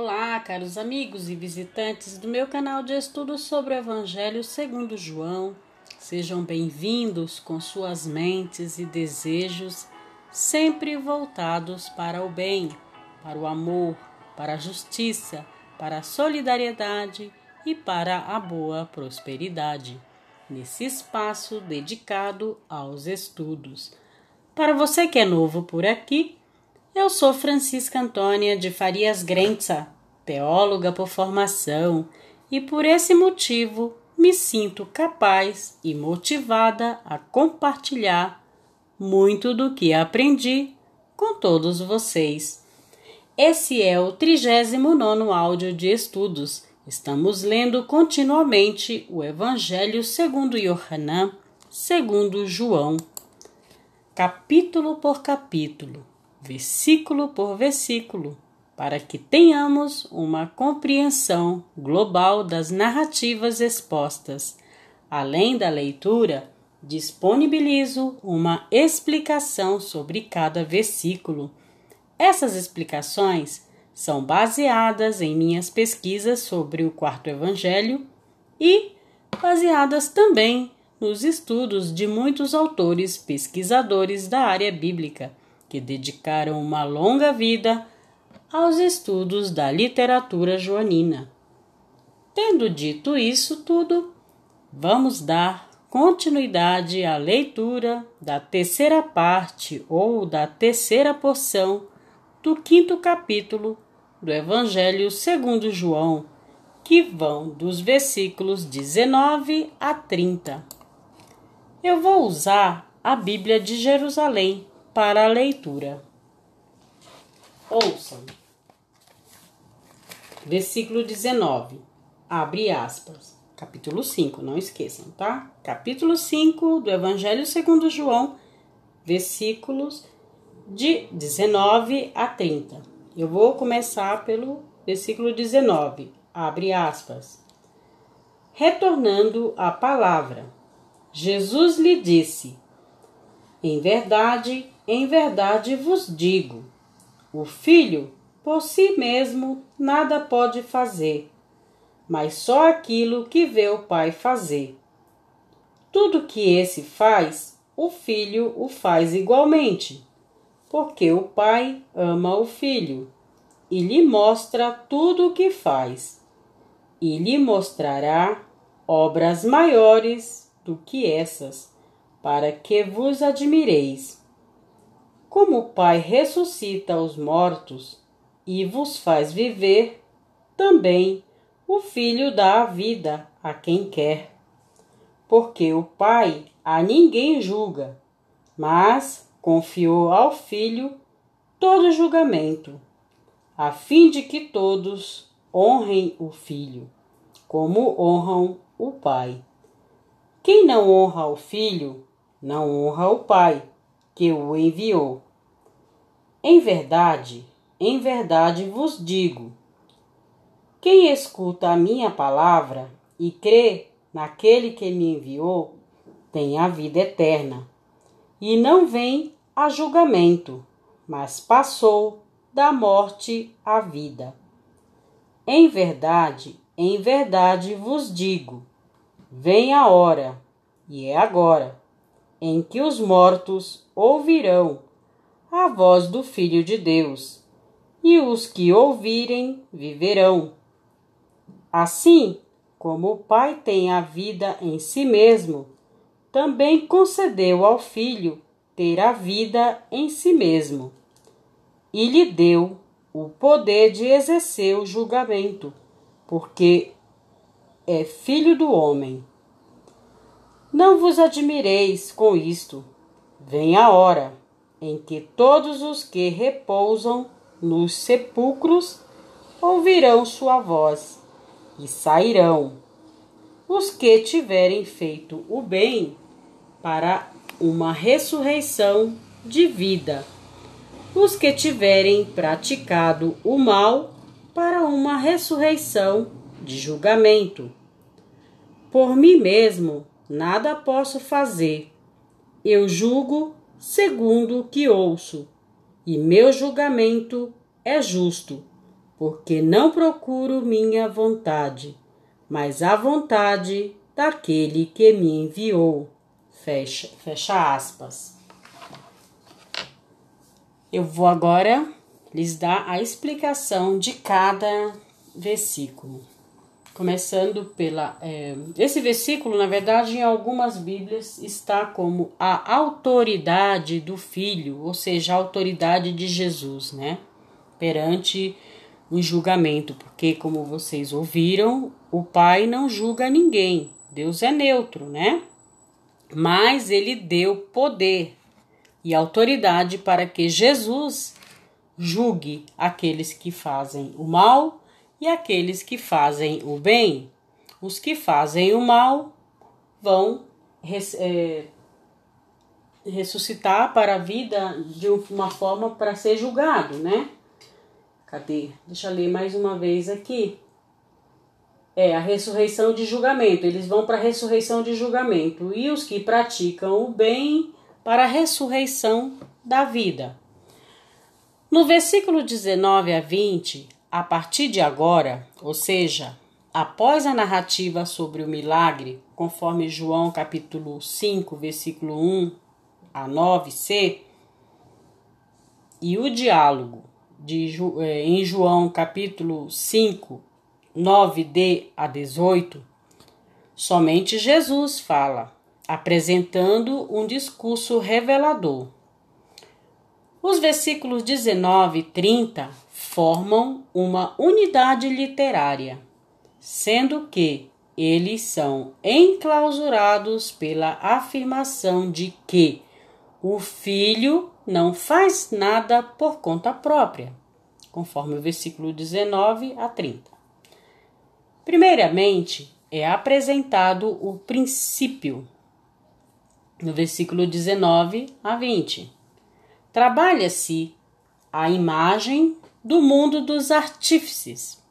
Olá, caros amigos e visitantes do meu canal de estudos sobre o Evangelho segundo João. Sejam bem-vindos com suas mentes e desejos sempre voltados para o bem, para o amor, para a justiça, para a solidariedade e para a boa prosperidade, nesse espaço dedicado aos estudos. Para você que é novo por aqui, eu sou Francisca Antônia de Farias Grenza, teóloga por formação, e por esse motivo me sinto capaz e motivada a compartilhar muito do que aprendi com todos vocês. Esse é o 39 áudio de estudos. Estamos lendo continuamente o Evangelho segundo Yohanan, segundo João, capítulo por capítulo versículo por versículo, para que tenhamos uma compreensão global das narrativas expostas. Além da leitura, disponibilizo uma explicação sobre cada versículo. Essas explicações são baseadas em minhas pesquisas sobre o quarto evangelho e baseadas também nos estudos de muitos autores pesquisadores da área bíblica que dedicaram uma longa vida aos estudos da literatura joanina. Tendo dito isso tudo, vamos dar continuidade à leitura da terceira parte ou da terceira porção do quinto capítulo do Evangelho segundo João, que vão dos versículos 19 a 30. Eu vou usar a Bíblia de Jerusalém para a leitura. Ouçam. Versículo 19. Abre aspas. Capítulo 5, não esqueçam, tá? Capítulo 5 do Evangelho segundo João, versículos de 19 a 30. Eu vou começar pelo versículo 19. Abre aspas. Retornando à palavra, Jesus lhe disse: Em verdade, em verdade vos digo: o filho por si mesmo nada pode fazer, mas só aquilo que vê o pai fazer. Tudo que esse faz, o filho o faz igualmente, porque o pai ama o filho e lhe mostra tudo o que faz, e lhe mostrará obras maiores do que essas, para que vos admireis. Como o Pai ressuscita os mortos e vos faz viver, também o Filho dá a vida a quem quer. Porque o Pai a ninguém julga, mas confiou ao Filho todo julgamento, a fim de que todos honrem o Filho, como honram o Pai. Quem não honra o Filho, não honra o Pai que o enviou. Em verdade, em verdade vos digo: quem escuta a minha palavra e crê naquele que me enviou, tem a vida eterna, e não vem a julgamento, mas passou da morte à vida. Em verdade, em verdade vos digo: vem a hora, e é agora, em que os mortos ouvirão a voz do Filho de Deus, e os que ouvirem viverão. Assim como o Pai tem a vida em si mesmo, também concedeu ao Filho ter a vida em si mesmo, e lhe deu o poder de exercer o julgamento, porque é filho do homem. Não vos admireis com isto, vem a hora em que todos os que repousam nos sepulcros ouvirão sua voz e sairão. Os que tiverem feito o bem para uma ressurreição de vida, os que tiverem praticado o mal para uma ressurreição de julgamento. Por mim mesmo nada posso fazer. Eu julgo segundo o que ouço, e meu julgamento é justo, porque não procuro minha vontade, mas a vontade daquele que me enviou. Fecha, fecha aspas. Eu vou agora lhes dar a explicação de cada versículo. Começando pela. É, esse versículo, na verdade, em algumas Bíblias está como a autoridade do Filho, ou seja, a autoridade de Jesus, né? Perante o julgamento, porque, como vocês ouviram, o Pai não julga ninguém, Deus é neutro, né? Mas ele deu poder e autoridade para que Jesus julgue aqueles que fazem o mal e aqueles que fazem o bem. Os que fazem o mal vão é, ressuscitar para a vida de uma forma para ser julgado, né? Cadê? Deixa eu ler mais uma vez aqui. É a ressurreição de julgamento. Eles vão para a ressurreição de julgamento. E os que praticam o bem para a ressurreição da vida. No versículo 19 a 20, a partir de agora, ou seja, após a narrativa sobre o milagre, conforme João capítulo 5, versículo 1 a 9c, e o diálogo de, eh, em João capítulo 5, 9d a 18, somente Jesus fala, apresentando um discurso revelador. Os versículos 19 e 30 formam uma unidade literária, sendo que eles são enclausurados pela afirmação de que o filho não faz nada por conta própria, conforme o versículo 19 a 30. Primeiramente, é apresentado o princípio, no versículo 19 a 20. Trabalha-se a imagem do mundo dos artífices.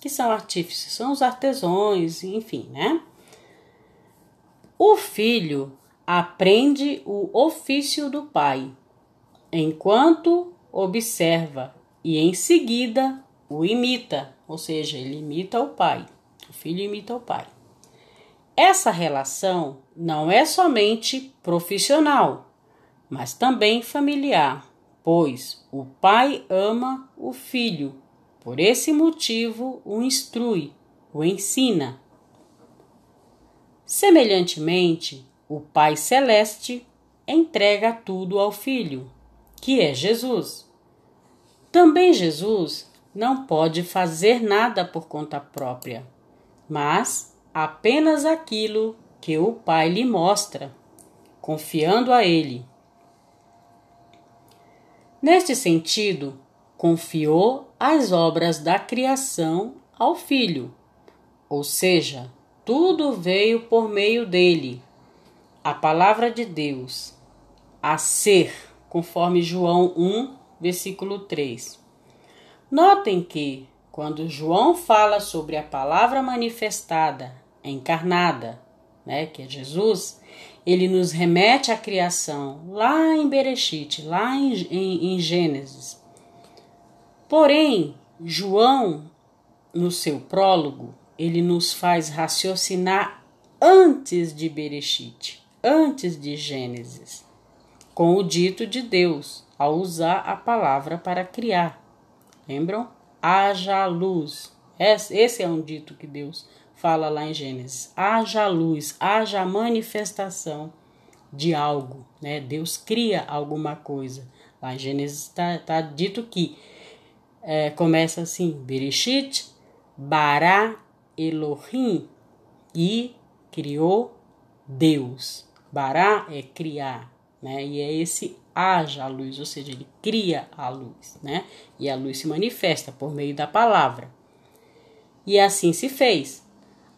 Que são artífices? São os artesãos, enfim, né? O filho aprende o ofício do pai, enquanto observa e em seguida o imita, ou seja, ele imita o pai. O filho imita o pai. Essa relação não é somente profissional, mas também familiar pois o pai ama o filho, por esse motivo o instrui, o ensina. Semelhantemente, o Pai Celeste entrega tudo ao Filho, que é Jesus. Também Jesus não pode fazer nada por conta própria, mas apenas aquilo que o Pai lhe mostra, confiando a Ele. Neste sentido, confiou as obras da criação ao Filho, ou seja, tudo veio por meio dele. A palavra de Deus, a ser, conforme João 1, versículo 3. Notem que, quando João fala sobre a palavra manifestada, encarnada, né, que é Jesus, ele nos remete à criação, lá em Bereshit, lá em, em, em Gênesis. Porém, João, no seu prólogo, ele nos faz raciocinar antes de Bereshit, antes de Gênesis, com o dito de Deus, ao usar a palavra para criar. Lembram? Haja luz. Esse é um dito que Deus fala lá em Gênesis: haja luz, haja manifestação de algo, né? Deus cria alguma coisa. Lá em Gênesis está tá dito que é, começa assim: Bereshit, Bará Elohim, e criou Deus. Bará é criar, né? E é esse haja a luz, ou seja, ele cria a luz, né? E a luz se manifesta por meio da palavra. E assim se fez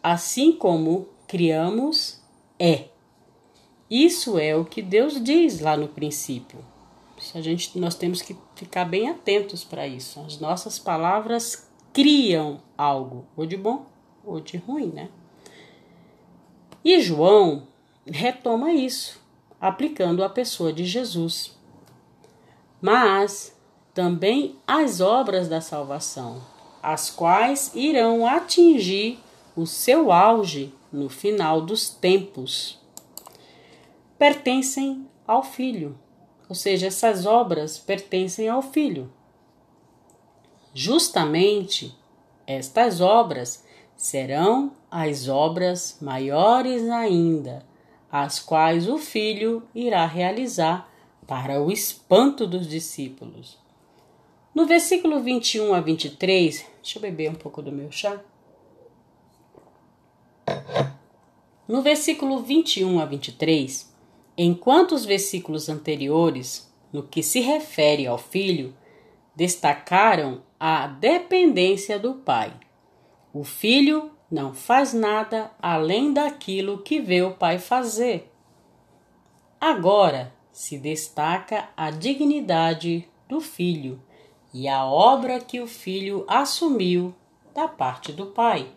assim como criamos, é. Isso é o que Deus diz lá no princípio. A gente, nós temos que ficar bem atentos para isso. As nossas palavras criam algo, ou de bom ou de ruim, né? E João retoma isso, aplicando a pessoa de Jesus. Mas também as obras da salvação, as quais irão atingir o seu auge no final dos tempos. Pertencem ao Filho, ou seja, essas obras pertencem ao Filho. Justamente estas obras serão as obras maiores ainda, as quais o Filho irá realizar para o espanto dos discípulos. No versículo 21 a 23, deixa eu beber um pouco do meu chá. No versículo 21 a 23, enquanto os versículos anteriores, no que se refere ao filho, destacaram a dependência do pai. O filho não faz nada além daquilo que vê o pai fazer. Agora se destaca a dignidade do filho e a obra que o filho assumiu da parte do pai,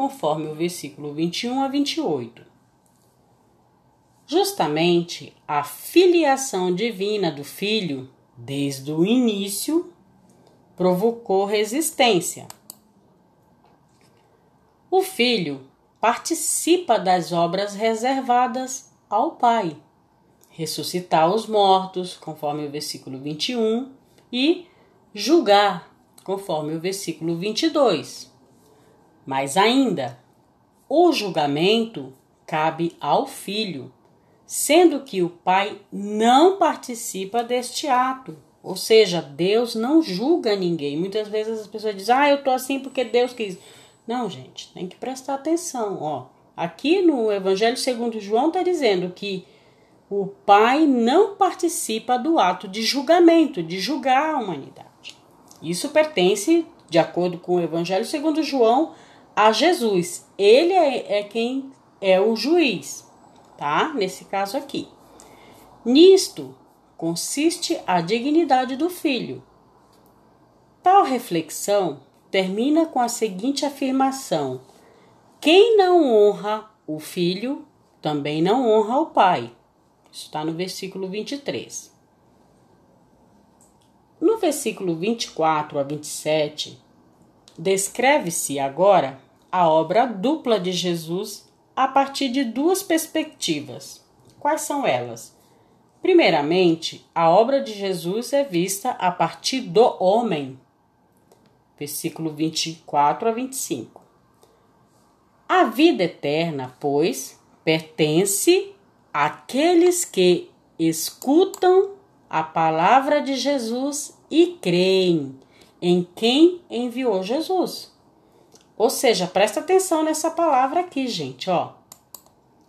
conforme o versículo 21 a 28. Justamente a filiação divina do filho, desde o início, provocou resistência. O filho participa das obras reservadas ao pai, ressuscitar os mortos, conforme o versículo 21, e julgar, conforme o versículo 22. Mas ainda, o julgamento cabe ao filho, sendo que o pai não participa deste ato. Ou seja, Deus não julga ninguém. Muitas vezes as pessoas dizem: "Ah, eu tô assim porque Deus quis". Não, gente, tem que prestar atenção, ó. Aqui no Evangelho segundo João está dizendo que o pai não participa do ato de julgamento, de julgar a humanidade. Isso pertence, de acordo com o Evangelho segundo João, a Jesus. Ele é, é quem é o juiz, tá? Nesse caso aqui. Nisto consiste a dignidade do filho. Tal reflexão termina com a seguinte afirmação: quem não honra o filho também não honra o pai. Isso está no versículo 23. No versículo 24 a 27, descreve-se agora a obra dupla de Jesus a partir de duas perspectivas. Quais são elas? Primeiramente, a obra de Jesus é vista a partir do homem. Versículo 24 a 25. A vida eterna, pois, pertence àqueles que escutam a palavra de Jesus e creem em quem enviou Jesus. Ou seja, presta atenção nessa palavra aqui, gente, ó.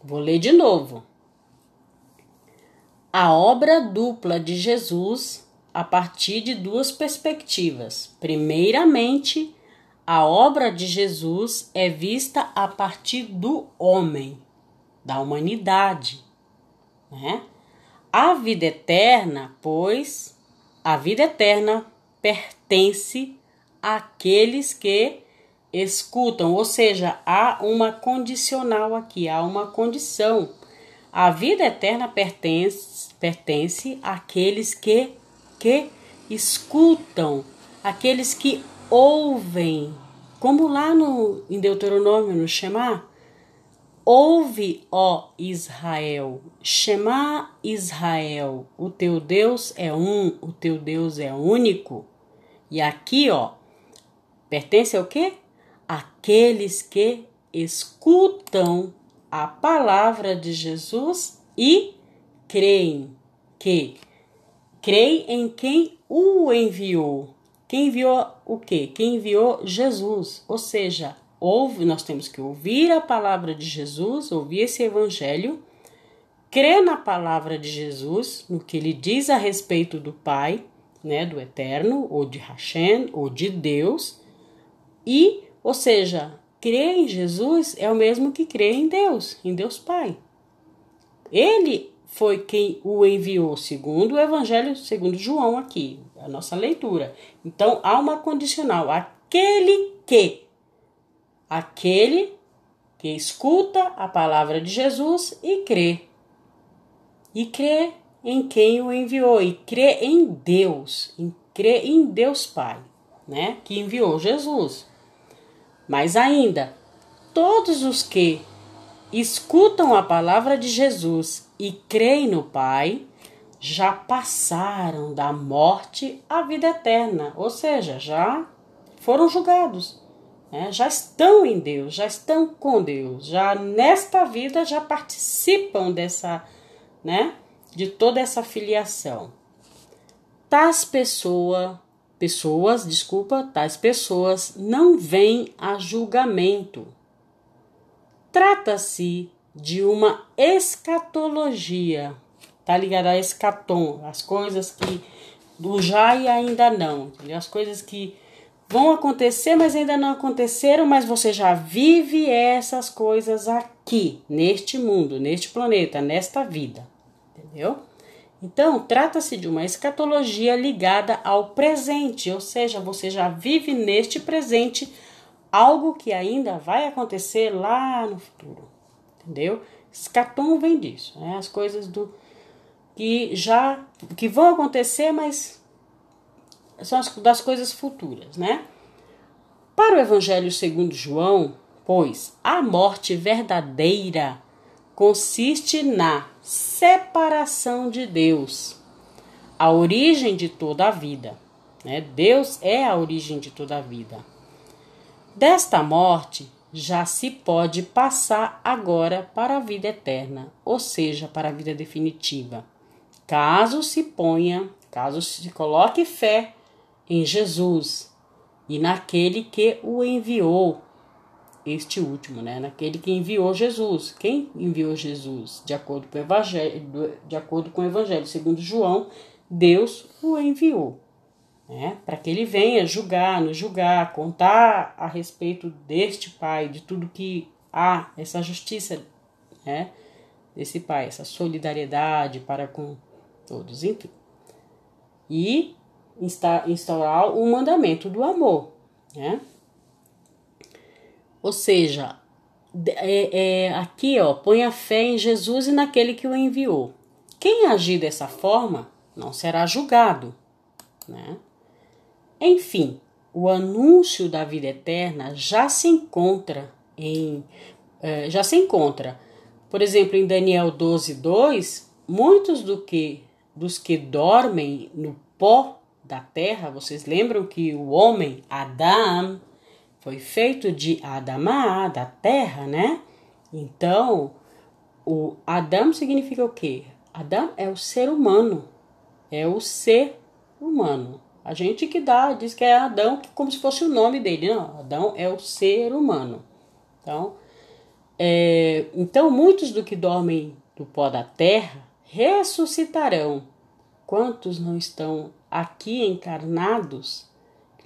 Vou ler de novo. A obra dupla de Jesus a partir de duas perspectivas. Primeiramente, a obra de Jesus é vista a partir do homem, da humanidade, né? A vida eterna, pois, a vida eterna pertence àqueles que escutam, ou seja, há uma condicional aqui, há uma condição. A vida eterna pertence, pertence àqueles que, que escutam, aqueles que ouvem, como lá no, em Deuteronômio, no Shema, Ouve, ó Israel, Shema Israel, o teu Deus é um, o teu Deus é único. E aqui, ó, pertence ao quê? Aqueles que escutam a palavra de Jesus e creem que creem em quem o enviou. Quem enviou o quê? Quem enviou Jesus, ou seja, ouve, nós temos que ouvir a palavra de Jesus, ouvir esse evangelho, crer na palavra de Jesus, no que ele diz a respeito do Pai, né, do Eterno, ou de Hashem, ou de Deus, e, ou seja, crer em Jesus é o mesmo que crer em Deus, em Deus Pai. Ele foi quem o enviou, segundo o Evangelho, segundo João aqui, a nossa leitura. Então há uma condicional, aquele que aquele que escuta a palavra de Jesus e crê. E crê em quem o enviou, e crê em Deus, em crê em Deus Pai. né, que enviou Jesus. Mas ainda, todos os que escutam a palavra de Jesus e creem no Pai, já passaram da morte à vida eterna, ou seja, já foram julgados, né? já estão em Deus, já estão com Deus, já nesta vida já participam dessa, né, de toda essa filiação. Tais pessoa, pessoas, desculpa, tais pessoas não vêm a julgamento. Trata-se de uma escatologia, tá ligado a escatom, as coisas que do já e ainda não, as coisas que vão acontecer, mas ainda não aconteceram, mas você já vive essas coisas aqui, neste mundo, neste planeta, nesta vida, entendeu? Então, trata-se de uma escatologia ligada ao presente, ou seja, você já vive neste presente algo que ainda vai acontecer lá no futuro, entendeu? Escatom vem disso, né? As coisas do que já que vão acontecer, mas são as, das coisas futuras, né? Para o Evangelho segundo João, pois a morte verdadeira consiste na separação de Deus, a origem de toda a vida. Né? Deus é a origem de toda a vida. Desta morte já se pode passar agora para a vida eterna, ou seja, para a vida definitiva caso se ponha, caso se coloque fé em Jesus e naquele que o enviou, este último, né? Naquele que enviou Jesus. Quem enviou Jesus? De acordo com o evangelho, de acordo com o evangelho, segundo João, Deus o enviou, né? Para que ele venha julgar, nos julgar, contar a respeito deste Pai, de tudo que há, essa justiça, né? Desse Pai, essa solidariedade para com todos, enfim. E instaurar o mandamento do amor, né? Ou seja, é, é, aqui ó, põe a fé em Jesus e naquele que o enviou. Quem agir dessa forma não será julgado, né? Enfim, o anúncio da vida eterna já se encontra em é, já se encontra, por exemplo, em Daniel 12, 2, muitos do que dos que dormem no pó da terra. Vocês lembram que o homem, Adão, foi feito de Adamá, da terra, né? Então, o Adão significa o quê? Adão é o ser humano. É o ser humano. A gente que dá, diz que é Adão, como se fosse o nome dele. Não, Adão é o ser humano. Então, é, então muitos do que dormem do pó da terra ressuscitarão. Quantos não estão aqui encarnados?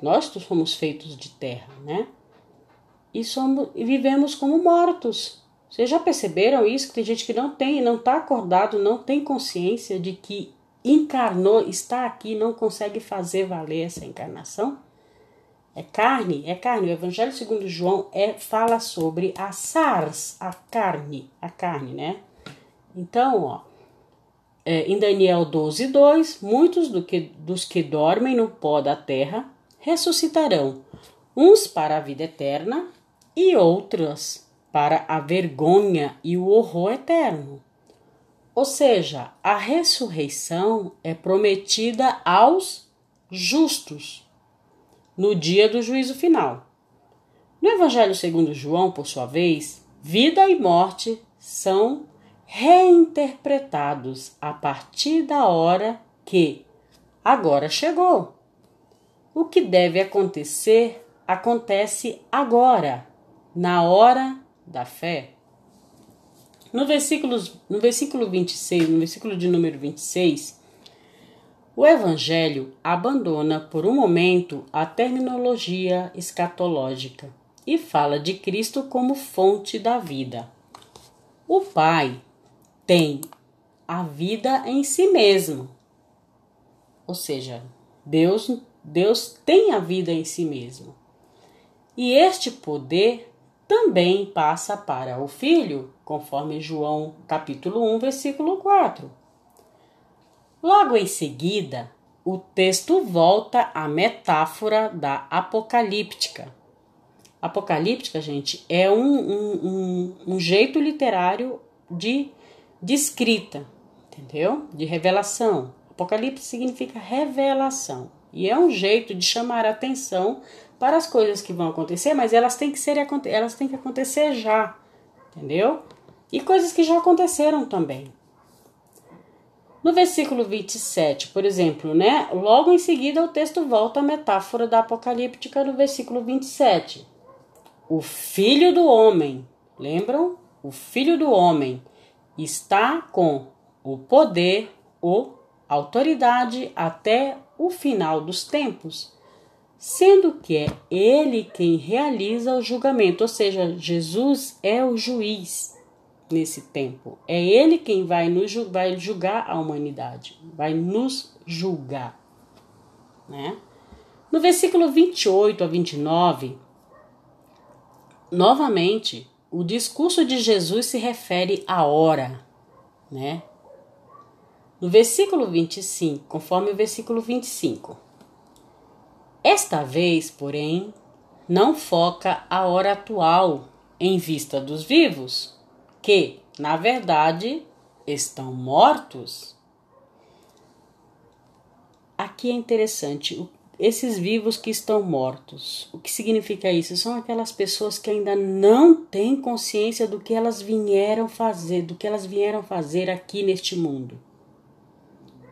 Nós somos feitos de terra, né? E, somos, e vivemos como mortos. Vocês já perceberam isso? Que tem gente que não tem, não está acordado, não tem consciência de que encarnou, está aqui, não consegue fazer valer essa encarnação? É carne, é carne. O Evangelho segundo João é fala sobre a SARS, a carne, a carne, né? Então, ó, é, em Daniel 12, 2, muitos do que, dos que dormem no pó da terra ressuscitarão, uns para a vida eterna e outros para a vergonha e o horror eterno. Ou seja, a ressurreição é prometida aos justos no dia do juízo final. No Evangelho segundo João, por sua vez, vida e morte são reinterpretados a partir da hora que agora chegou. O que deve acontecer acontece agora, na hora da fé. No versículo, no versículo 26, no versículo de número 26, o Evangelho abandona por um momento a terminologia escatológica e fala de Cristo como fonte da vida. O Pai tem a vida em si mesmo. Ou seja, Deus, Deus tem a vida em si mesmo. E este poder também passa para o Filho, conforme João capítulo 1, versículo 4. Logo em seguida, o texto volta à metáfora da apocalíptica. Apocalíptica, gente, é um, um, um, um jeito literário de, de escrita, entendeu? De revelação. Apocalipse significa revelação. E é um jeito de chamar a atenção para as coisas que vão acontecer, mas elas têm que ser elas têm que acontecer já, entendeu? E coisas que já aconteceram também. No versículo 27, por exemplo, né? Logo em seguida o texto volta à metáfora da apocalíptica no versículo 27. O filho do homem, lembram? O filho do homem está com o poder ou autoridade até o final dos tempos, sendo que é ele quem realiza o julgamento, ou seja, Jesus é o juiz nesse tempo. É ele quem vai nos vai julgar a humanidade, vai nos julgar, né? No versículo 28 a 29, novamente, o discurso de Jesus se refere à hora, né? No versículo 25, conforme o versículo 25. Esta vez, porém, não foca a hora atual em vista dos vivos, que, na verdade, estão mortos. Aqui é interessante, esses vivos que estão mortos. O que significa isso? São aquelas pessoas que ainda não têm consciência do que elas vieram fazer, do que elas vieram fazer aqui neste mundo.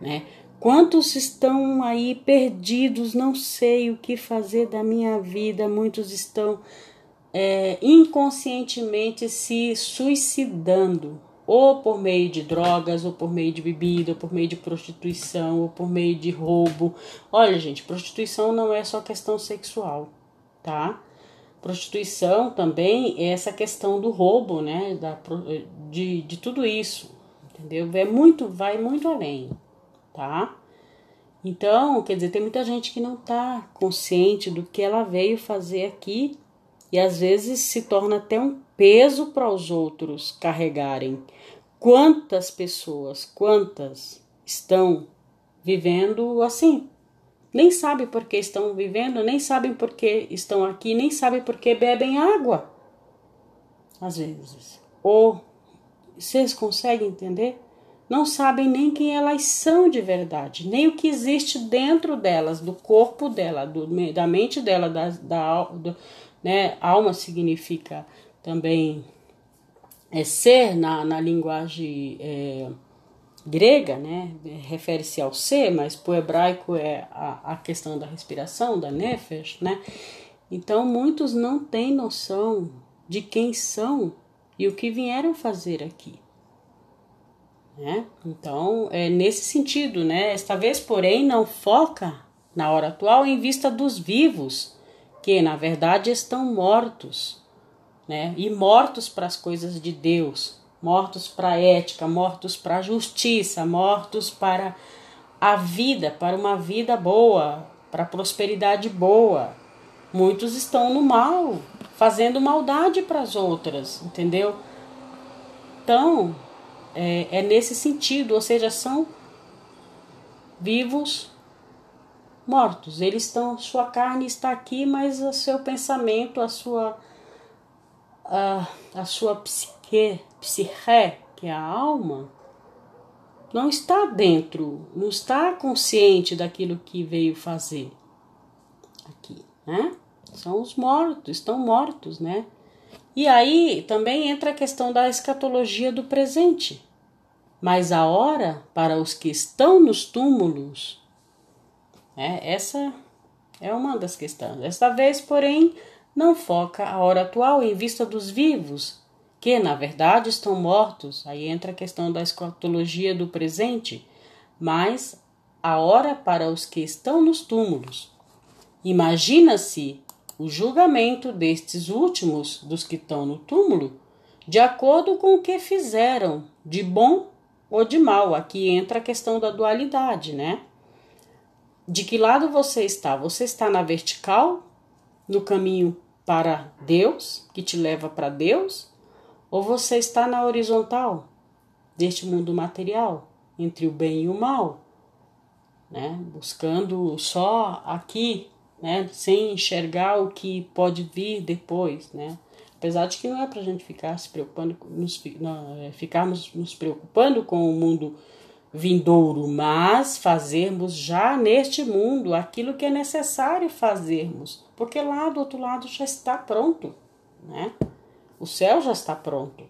Né? Quantos estão aí perdidos, não sei o que fazer da minha vida, muitos estão é, inconscientemente se suicidando, ou por meio de drogas, ou por meio de bebida, ou por meio de prostituição, ou por meio de roubo. Olha, gente, prostituição não é só questão sexual, tá? Prostituição também é essa questão do roubo, né? Da, de, de tudo isso, entendeu? É muito, vai muito além, tá? Então, quer dizer, tem muita gente que não tá consciente do que ela veio fazer aqui e às vezes se torna até um peso para os outros carregarem. Quantas pessoas, quantas estão vivendo assim? Nem sabem por que estão vivendo, nem sabem por que estão aqui, nem sabem por que bebem água. Às vezes. Ou vocês conseguem entender? Não sabem nem quem elas são de verdade, nem o que existe dentro delas, do corpo dela, do, da mente dela, da, da, do, né? Alma significa também é, ser na, na linguagem é, grega, né? Refere-se ao ser, mas para o hebraico é a, a questão da respiração, da nefesh, né? Então muitos não têm noção de quem são e o que vieram fazer aqui. Né? Então, é nesse sentido, né? Esta vez, porém, não foca na hora atual em vista dos vivos, que na verdade estão mortos, né? E mortos para as coisas de Deus, mortos para a ética, mortos para a justiça, mortos para a vida, para uma vida boa, para a prosperidade boa. Muitos estão no mal, fazendo maldade para as outras, entendeu? Então, é, é nesse sentido, ou seja, são vivos mortos. Eles estão, sua carne está aqui, mas o seu pensamento, a sua a, a sua psique, psique, que é a alma, não está dentro, não está consciente daquilo que veio fazer aqui, né? São os mortos, estão mortos, né? E aí também entra a questão da escatologia do presente. Mas a hora para os que estão nos túmulos é, essa é uma das questões. Desta vez, porém, não foca a hora atual em vista dos vivos, que na verdade estão mortos. Aí entra a questão da escatologia do presente, mas a hora para os que estão nos túmulos. Imagina-se o julgamento destes últimos, dos que estão no túmulo, de acordo com o que fizeram, de bom ou de mal. Aqui entra a questão da dualidade, né? de que lado você está? Você está na vertical, no caminho para Deus, que te leva para Deus, ou você está na horizontal, deste mundo material, entre o bem e o mal? né? Buscando só aqui, né? Sem enxergar o que pode vir depois, né? Apesar de que não é para a gente ficar se preocupando, nos, não, é, ficarmos nos preocupando com o mundo vindouro, mas fazermos já neste mundo aquilo que é necessário fazermos, porque lá do outro lado já está pronto, né? O céu já está pronto.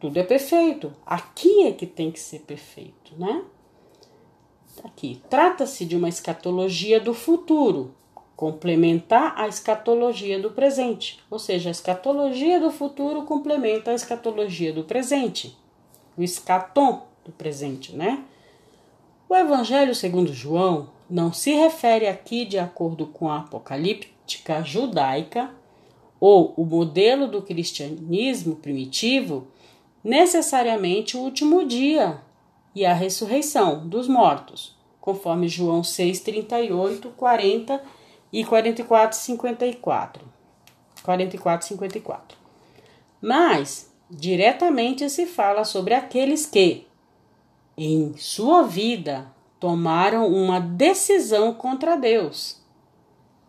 Tudo é perfeito. Aqui é que tem que ser perfeito, né? Aqui. Trata-se de uma escatologia do futuro, complementar a escatologia do presente. Ou seja, a escatologia do futuro complementa a escatologia do presente. O escatom do presente, né? O Evangelho segundo João não se refere aqui de acordo com a apocalíptica judaica ou o modelo do cristianismo primitivo, necessariamente o último dia e a ressurreição dos mortos, conforme João 6, 38, 40 e 44, 54. 44, 54. Mas, diretamente se fala sobre aqueles que, em sua vida tomaram uma decisão contra Deus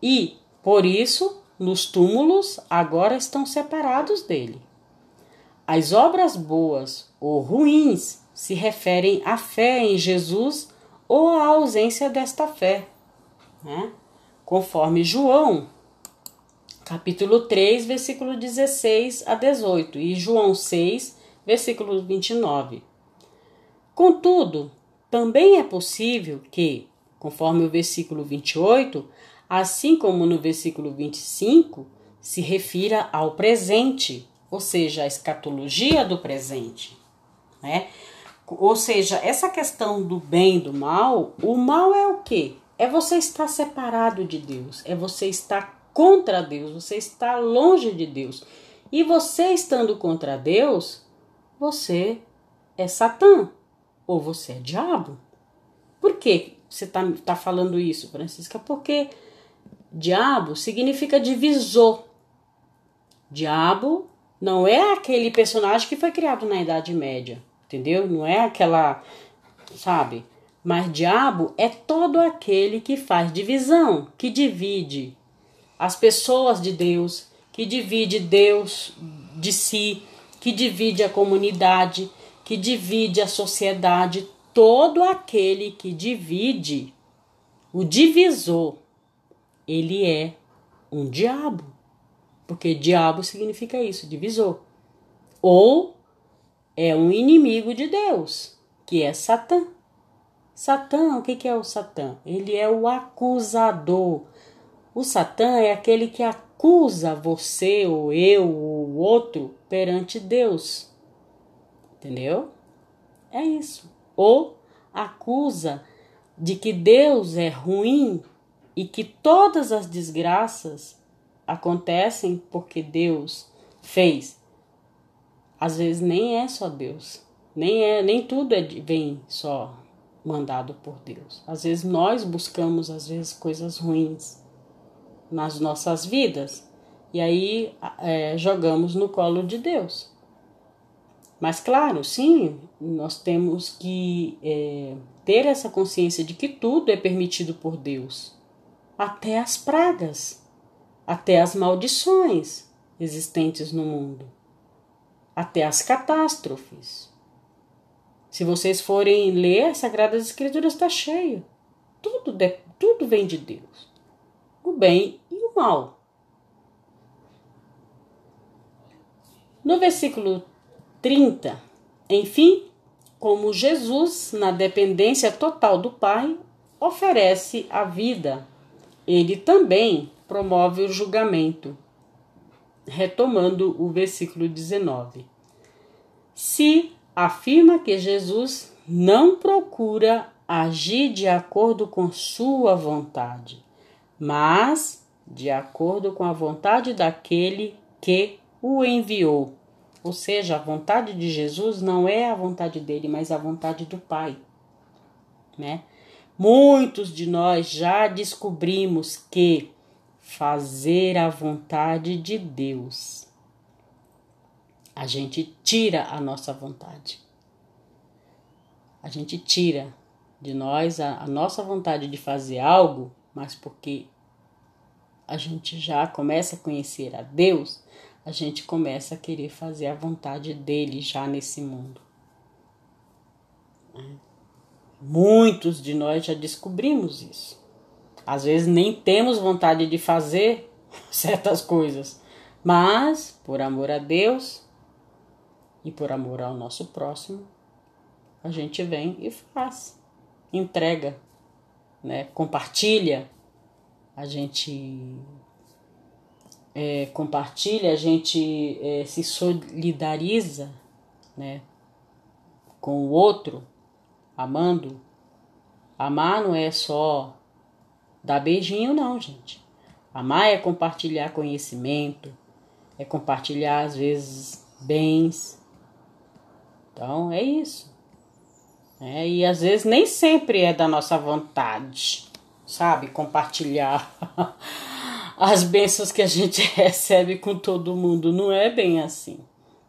e, por isso, nos túmulos agora estão separados dele. As obras boas ou ruins se referem à fé em Jesus ou à ausência desta fé, né? Conforme João, capítulo 3, versículo 16 a 18, e João 6, versículo 29. Contudo, também é possível que, conforme o versículo 28, assim como no versículo 25, se refira ao presente, ou seja, a escatologia do presente, né? Ou seja, essa questão do bem e do mal, o mal é o quê? É você estar separado de Deus, é você estar contra Deus, você está longe de Deus. E você estando contra Deus, você é Satã ou você é diabo. Por que você está tá falando isso, Francisca? Porque diabo significa divisor. Diabo não é aquele personagem que foi criado na Idade Média, entendeu? Não é aquela, sabe? Mas diabo é todo aquele que faz divisão, que divide as pessoas de Deus, que divide Deus de si, que divide a comunidade, que divide a sociedade, todo aquele que divide, o divisor, ele é um diabo. Porque diabo significa isso, divisor. Ou é um inimigo de Deus, que é Satã. Satã, o que é o Satã? Ele é o acusador. O Satã é aquele que acusa você, ou eu, ou o outro perante Deus. Entendeu? É isso. Ou acusa de que Deus é ruim e que todas as desgraças acontecem porque Deus fez. Às vezes nem é só Deus, nem é, nem tudo é, vem só mandado por Deus. Às vezes nós buscamos às vezes coisas ruins nas nossas vidas e aí é, jogamos no colo de Deus. Mas, claro, sim, nós temos que é, ter essa consciência de que tudo é permitido por Deus, até as pragas, até as maldições existentes no mundo, até as catástrofes. Se vocês forem ler, as Sagradas Escrituras está cheio. Tudo, de, tudo vem de Deus. O bem e o mal. No versículo 30. Enfim, como Jesus, na dependência total do Pai, oferece a vida, ele também promove o julgamento. Retomando o versículo 19. Se afirma que Jesus não procura agir de acordo com sua vontade, mas de acordo com a vontade daquele que o enviou. Ou seja, a vontade de Jesus não é a vontade dele, mas a vontade do Pai, né? Muitos de nós já descobrimos que fazer a vontade de Deus, a gente tira a nossa vontade. A gente tira. de nós a, a nossa vontade de fazer algo, mas porque a gente já começa a conhecer a Deus, a gente começa a querer fazer a vontade dele já nesse mundo. Muitos de nós já descobrimos isso. Às vezes nem temos vontade de fazer certas coisas, mas por amor a Deus e por amor ao nosso próximo, a gente vem e faz, entrega, né? compartilha, a gente é, compartilha, a gente é, se solidariza né? com o outro, amando. Amar não é só dar beijinho, não, gente. Amar é compartilhar conhecimento, é compartilhar, às vezes, bens. Então, é isso. É, e às vezes nem sempre é da nossa vontade, sabe? Compartilhar as bênçãos que a gente recebe com todo mundo. Não é bem assim.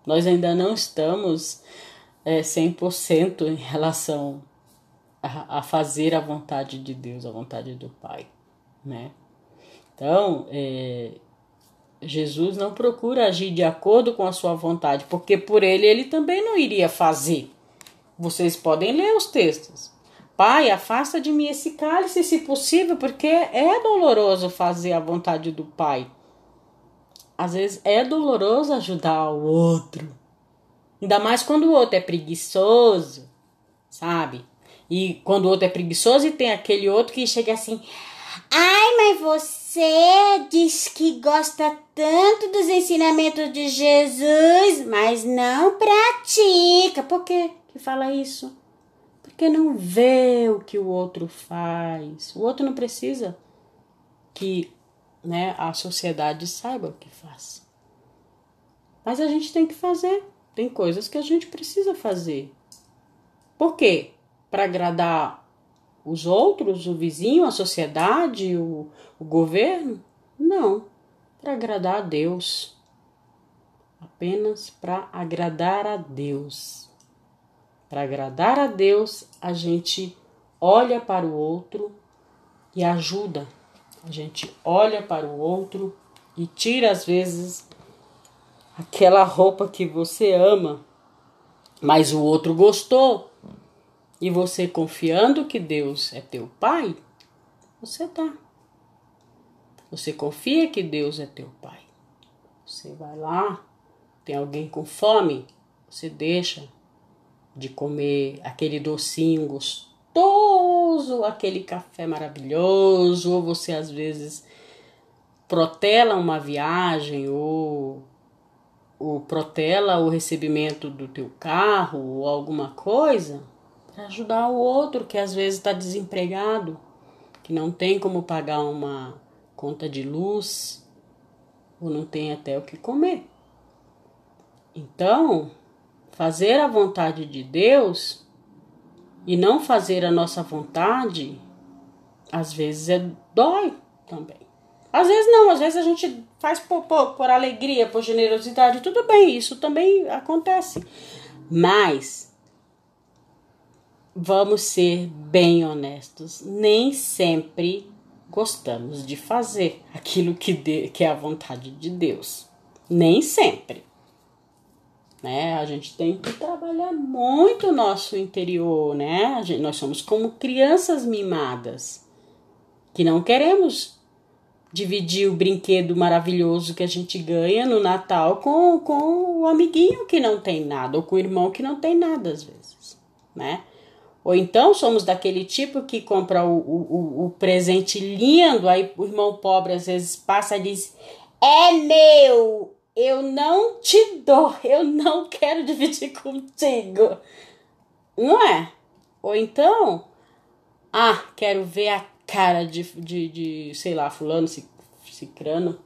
Nós ainda não estamos é, 100% em relação a, a, fazer a vontade de Deus, a vontade do Pai, né? Então, é, Jesus não procura agir de acordo com a sua vontade, porque por ele ele também não iria fazer. Vocês podem ler os textos. Pai, afasta de mim esse cálice, se possível, porque é doloroso fazer a vontade do Pai. Às vezes é doloroso ajudar o outro. Ainda mais quando o outro é preguiçoso, sabe? E quando o outro é preguiçoso e tem aquele outro que chega assim: Ai, mas você diz que gosta tanto dos ensinamentos de Jesus, mas não pratica. Por que que fala isso? Porque não vê o que o outro faz. O outro não precisa que né, a sociedade saiba o que faz. Mas a gente tem que fazer. Tem coisas que a gente precisa fazer. Por quê? Para agradar os outros, o vizinho, a sociedade, o, o governo? Não. Para agradar a Deus. Apenas para agradar a Deus. Para agradar a Deus, a gente olha para o outro e ajuda. A gente olha para o outro e tira às vezes aquela roupa que você ama, mas o outro gostou. E você confiando que Deus é teu pai, você tá. Você confia que Deus é teu pai. Você vai lá, tem alguém com fome, você deixa de comer aquele docinho gostoso, aquele café maravilhoso, ou você às vezes protela uma viagem ou o protela o recebimento do teu carro ou alguma coisa ajudar o outro que às vezes está desempregado, que não tem como pagar uma conta de luz ou não tem até o que comer. Então, fazer a vontade de Deus e não fazer a nossa vontade, às vezes é dói também. Às vezes não, às vezes a gente faz por, por, por alegria, por generosidade, tudo bem, isso também acontece. Mas vamos ser bem honestos, nem sempre gostamos de fazer aquilo que, de, que é a vontade de Deus. Nem sempre. Né? A gente tem que trabalhar muito o nosso interior, né? Gente, nós somos como crianças mimadas, que não queremos dividir o brinquedo maravilhoso que a gente ganha no Natal com, com o amiguinho que não tem nada, ou com o irmão que não tem nada, às vezes, né? Ou então somos daquele tipo que compra o, o, o presente lindo, aí o irmão pobre às vezes passa e diz: É meu, eu não te dou, eu não quero dividir contigo. Não é? Ou então, ah, quero ver a cara de, de, de sei lá, fulano, cicrano,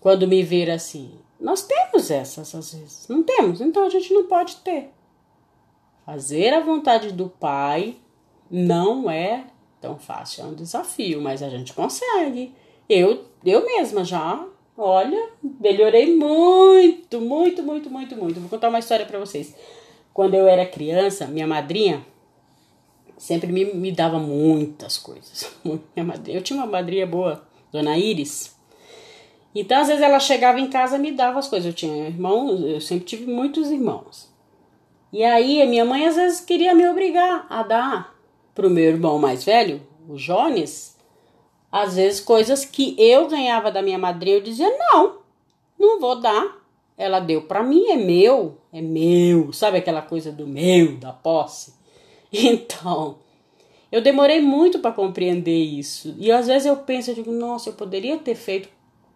quando me ver assim. Nós temos essas às vezes, não temos, então a gente não pode ter. Fazer a vontade do Pai não é tão fácil, é um desafio, mas a gente consegue. Eu, eu mesma já, olha, melhorei muito, muito, muito, muito, muito. Vou contar uma história para vocês. Quando eu era criança, minha madrinha sempre me, me dava muitas coisas. Eu tinha uma madrinha boa, Dona Iris. Então, às vezes, ela chegava em casa e me dava as coisas. Eu tinha irmãos, eu sempre tive muitos irmãos. E aí, minha mãe, às vezes, queria me obrigar a dar para o meu irmão mais velho, o Jones, às vezes, coisas que eu ganhava da minha madrinha, eu dizia: não, não vou dar. Ela deu para mim, é meu, é meu. Sabe aquela coisa do meu, da posse? Então, eu demorei muito para compreender isso. E às vezes eu penso, eu digo, nossa, eu poderia ter feito.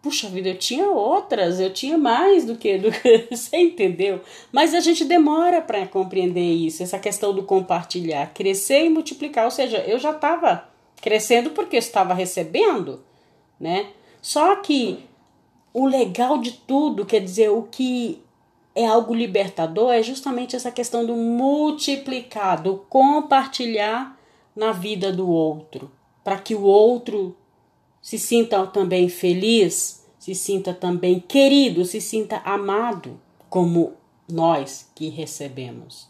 Puxa vida, eu tinha outras, eu tinha mais do que. Do você entendeu? Mas a gente demora para compreender isso, essa questão do compartilhar, crescer e multiplicar. Ou seja, eu já estava crescendo porque eu estava recebendo, né? Só que o legal de tudo, quer dizer, o que é algo libertador é justamente essa questão do multiplicar, do compartilhar na vida do outro, para que o outro se sinta também feliz, se sinta também querido, se sinta amado, como nós que recebemos.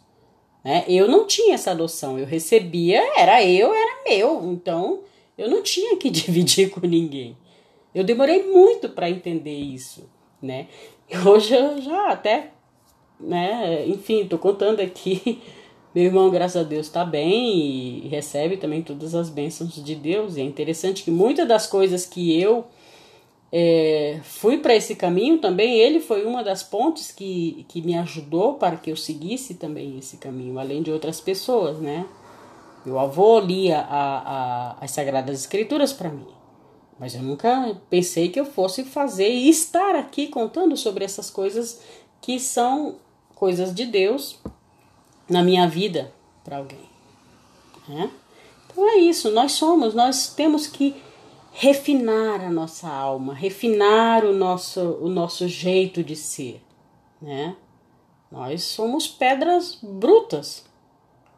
Né? Eu não tinha essa noção, eu recebia, era eu, era meu, então eu não tinha que dividir com ninguém. Eu demorei muito para entender isso, né? Hoje eu já até né? Enfim, tô contando aqui. Meu irmão, graças a Deus, está bem e recebe também todas as bênçãos de Deus. E é interessante que muitas das coisas que eu é, fui para esse caminho também, ele foi uma das pontes que, que me ajudou para que eu seguisse também esse caminho, além de outras pessoas, né? Meu avô lia a, a, as Sagradas Escrituras para mim, mas eu nunca pensei que eu fosse fazer e estar aqui contando sobre essas coisas que são coisas de Deus na minha vida para alguém. Né? Então é isso, nós somos, nós temos que refinar a nossa alma, refinar o nosso, o nosso jeito de ser. Né? Nós somos pedras brutas,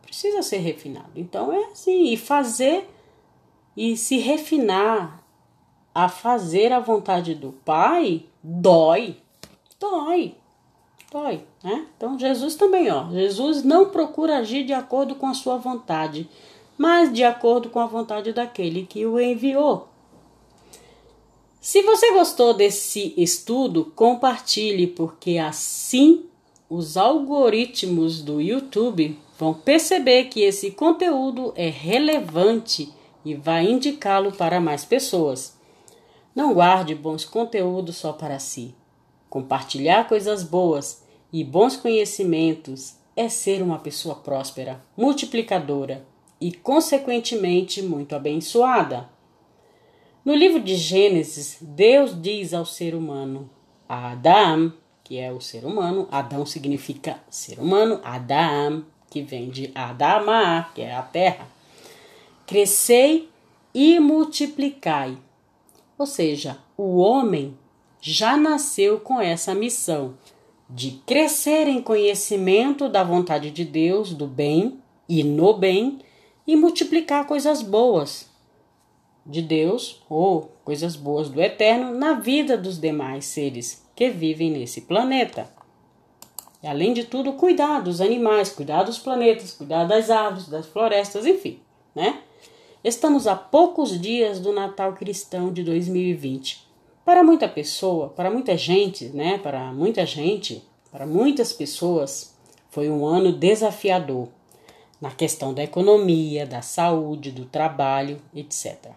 precisa ser refinado. Então é assim, e fazer e se refinar a fazer a vontade do Pai dói, dói dói, né? Então Jesus também, ó, Jesus não procura agir de acordo com a sua vontade, mas de acordo com a vontade daquele que o enviou. Se você gostou desse estudo, compartilhe, porque assim os algoritmos do YouTube vão perceber que esse conteúdo é relevante e vai indicá-lo para mais pessoas. Não guarde bons conteúdos só para si. Compartilhar coisas boas e bons conhecimentos é ser uma pessoa próspera, multiplicadora e, consequentemente, muito abençoada. No livro de Gênesis, Deus diz ao ser humano, Adam, que é o ser humano, Adão significa ser humano, Adam, que vem de Adama, que é a terra, crescei e multiplicai. Ou seja, o homem já nasceu com essa missão de crescer em conhecimento da vontade de Deus, do bem e no bem, e multiplicar coisas boas de Deus ou coisas boas do Eterno na vida dos demais seres que vivem nesse planeta. E, além de tudo, cuidar dos animais, cuidar dos planetas, cuidar das árvores, das florestas, enfim, né? Estamos a poucos dias do Natal cristão de 2020 para muita pessoa, para muita gente, né? Para muita gente, para muitas pessoas, foi um ano desafiador na questão da economia, da saúde, do trabalho, etc.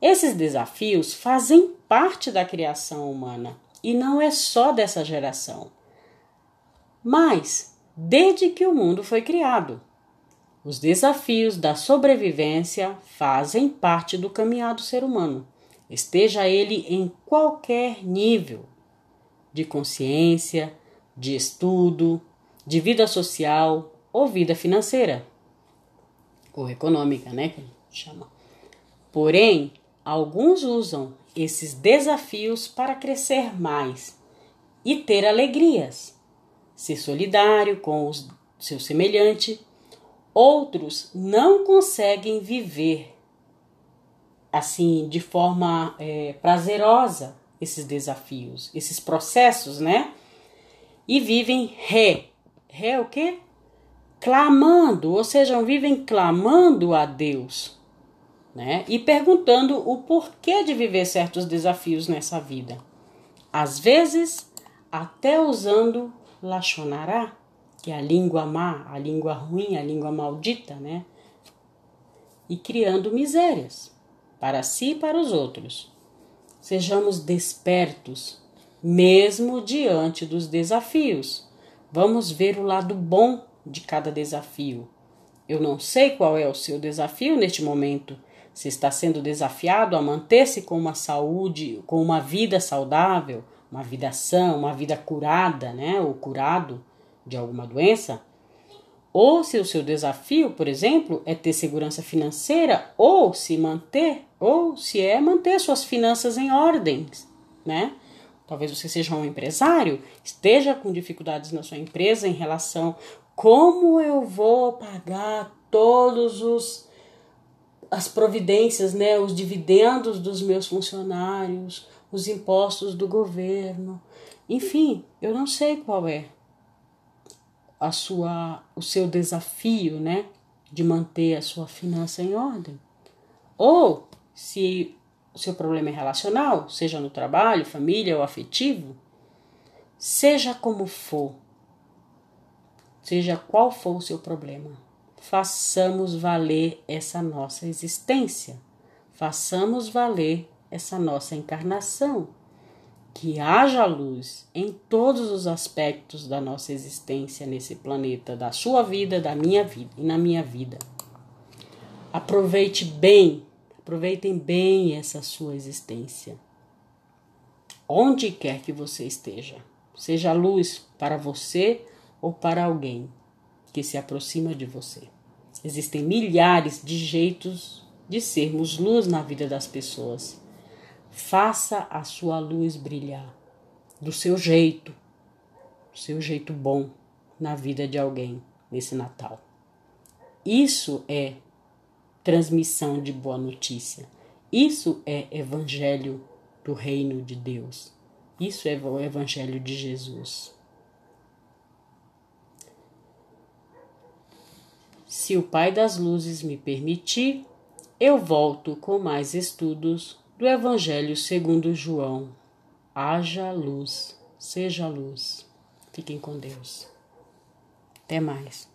Esses desafios fazem parte da criação humana e não é só dessa geração. Mas, desde que o mundo foi criado, os desafios da sobrevivência fazem parte do caminhar do ser humano esteja ele em qualquer nível de consciência, de estudo, de vida social ou vida financeira ou econômica, né, que chama. Porém, alguns usam esses desafios para crescer mais e ter alegrias, ser solidário com os seu semelhante. Outros não conseguem viver assim de forma é, prazerosa esses desafios, esses processos, né? E vivem ré. Ré o quê? clamando, ou seja, vivem clamando a Deus, né? E perguntando o porquê de viver certos desafios nessa vida. Às vezes, até usando lachonará, que é a língua má, a língua ruim, a língua maldita, né? E criando misérias para si e para os outros. Sejamos despertos, mesmo diante dos desafios. Vamos ver o lado bom de cada desafio. Eu não sei qual é o seu desafio neste momento. Se está sendo desafiado a manter-se com uma saúde, com uma vida saudável, uma vida sã, uma vida curada, né, ou curado de alguma doença, ou se o seu desafio, por exemplo, é ter segurança financeira, ou se manter, ou se é manter suas finanças em ordem, né? Talvez você seja um empresário, esteja com dificuldades na sua empresa em relação como eu vou pagar todos os as providências, né, os dividendos dos meus funcionários, os impostos do governo. Enfim, eu não sei qual é a sua o seu desafio, né, de manter a sua finança em ordem. Ou se o seu problema é relacional, seja no trabalho, família ou afetivo, seja como for, seja qual for o seu problema, façamos valer essa nossa existência, façamos valer essa nossa encarnação que haja luz em todos os aspectos da nossa existência nesse planeta, da sua vida, da minha vida e na minha vida. Aproveite bem, aproveitem bem essa sua existência. Onde quer que você esteja, seja luz para você ou para alguém que se aproxima de você. Existem milhares de jeitos de sermos luz na vida das pessoas Faça a sua luz brilhar do seu jeito, do seu jeito bom na vida de alguém nesse Natal. Isso é transmissão de boa notícia. Isso é evangelho do reino de Deus. Isso é o evangelho de Jesus. Se o Pai das Luzes me permitir, eu volto com mais estudos do Evangelho segundo João. Haja luz, seja luz. Fiquem com Deus. Até mais.